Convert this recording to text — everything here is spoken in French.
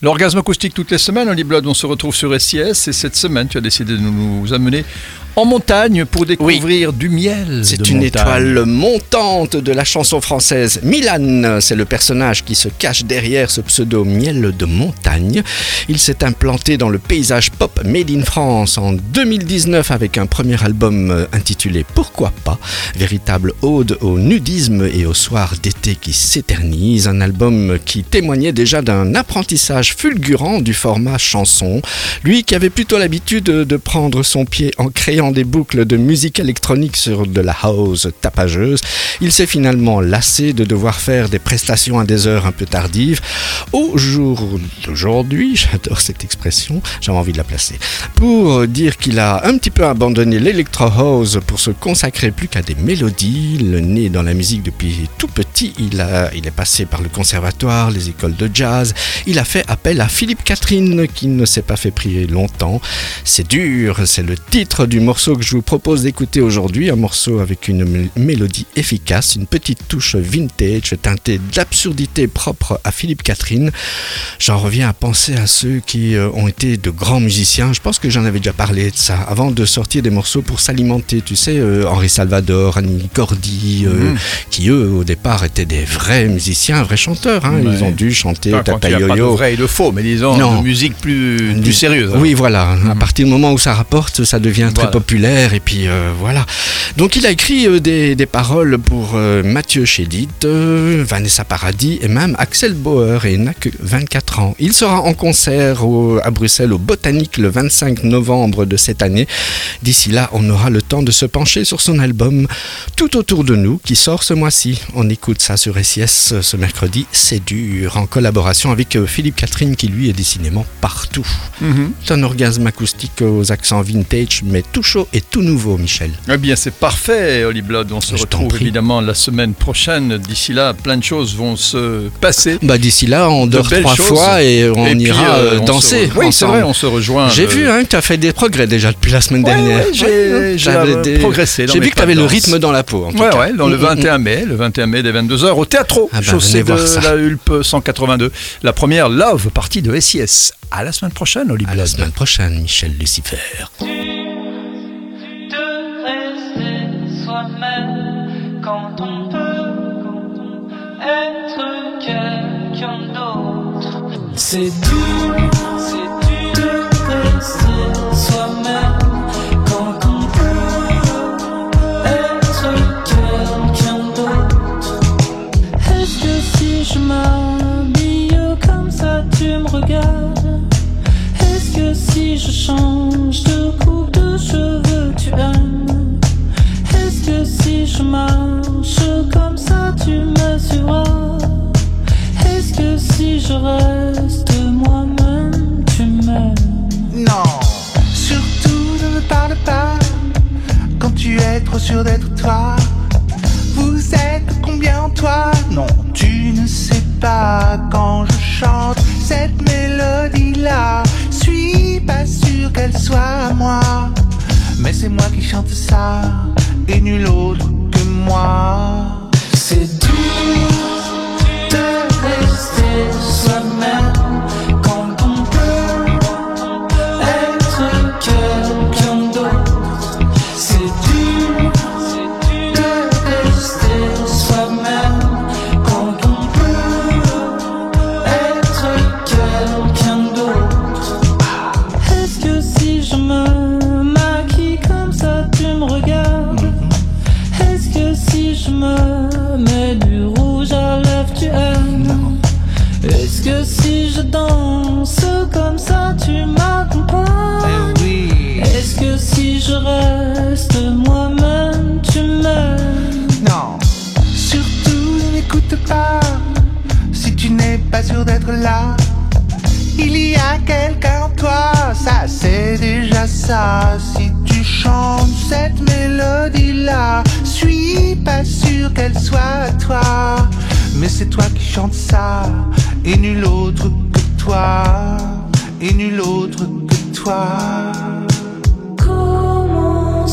L'orgasme acoustique toutes les semaines, Oli Blood, on se retrouve sur SIS et cette semaine tu as décidé de nous amener en montagne pour découvrir du miel. C'est une étoile montante de la chanson française. Milan, c'est le personnage qui se cache derrière ce pseudo miel de montagne. Il s'est implanté dans le paysage pop Made in France en 2019 avec un premier album intitulé Pourquoi pas? Véritable ode au nudisme et au soir d'été qui s'éternise. Un album qui témoignait déjà d'un apprentissage fulgurant du format chanson. Lui qui avait plutôt l'habitude de prendre son pied en créant des boucles de musique électronique sur de la house tapageuse, il s'est finalement lassé de devoir faire des prestations à des heures un peu tardives. Au jour d'aujourd'hui, j'adore cette expression, j'avais envie de la placer, pour dire qu'il a un petit peu abandonné l'électro house pour se consacrer plus qu'à des mélodies, le nez dans la musique depuis tout petit, il, a, il est passé par le conservatoire, les écoles de jazz, il a fait appel à Philippe Catherine qui ne s'est pas fait prier longtemps. C'est dur, c'est le titre du morceau que je vous propose d'écouter aujourd'hui, un morceau avec une mélodie efficace, une petite touche vintage teintée d'absurdité propre à Philippe Catherine. J'en reviens à penser à ceux qui euh, ont été de grands musiciens. Je pense que j'en avais déjà parlé de ça avant de sortir des morceaux pour s'alimenter. Tu sais, euh, Henri Salvador, Annie Cordy, euh, mhm. qui eux au départ étaient des vrais musiciens, vrais chanteurs. Hein. Ils ont dû chanter enfin, Tata Yo-Yo. Pas de vrai et de faux, mais disons de musique plus, plus sérieuse. Hein. Oui, voilà. À mhm. partir du moment où ça rapporte, ça devient très populaire et puis euh, voilà. Donc il a écrit euh, des, des, paroles pour euh, Mathieu Chédid, Vanessa Paradis et même Axel Bauer et il n'a que 24 ans. Il sera en concert au, à Bruxelles au Botanique le 25 novembre de cette année. D'ici là, on aura le temps de se pencher sur son album Tout autour de nous qui sort ce mois-ci. On écoute ça sur SIS ce mercredi, c'est dur, en collaboration avec Philippe Catherine qui lui est décidément partout. Mhm. C'est un orgasme acoustique aux accents vintage mais tout chaud et tout nouveau, Michel. Eh bien, c'est parfait, Holly Blood. On se retrouve évidemment la semaine prochaine. D'ici là, plein de choses vont se passer. Bah, d'ici là, on dort trois fois et on ira euh, danser. Oui, c'est vrai, on se rejoint. J'ai vu hein, que tu as fait des progrès déjà depuis la semaine dernière. j'ai progressé. J'ai vu que tu avais le rythme dans la peau. En tout ouais, dans le 21 mm, mm, mm. mai, le 21 mai des 22h au Théâtre, ah bah, chaussée de la Hulpe 182. La première Love partie de SIS. À la semaine prochaine, Holly À la semaine prochaine, Michel Lucifer. On peut être quelqu'un d'autre. C'est dur, c'est dur de rester soi-même quand on peut être quelqu'un d'autre. Est-ce que si je m'habille comme ça tu me regardes? Est-ce que si je change comme ça, tu me suivras. Est-ce que si je reste moi-même, tu m'aimes? Non, surtout ne me parle pas quand tu es trop sûr d'être toi. Vous êtes combien toi? Non, tu ne sais pas quand je chante cette mélodie-là. Suis pas sûr qu'elle soit à moi, mais c'est moi qui chante ça et nul autre moi. C'est dur Il y a quelqu'un en toi, ça c'est déjà ça. Si tu chantes cette mélodie-là, suis pas sûr qu'elle soit toi. Mais c'est toi qui chantes ça, et nul autre que toi, et nul autre que toi. Comment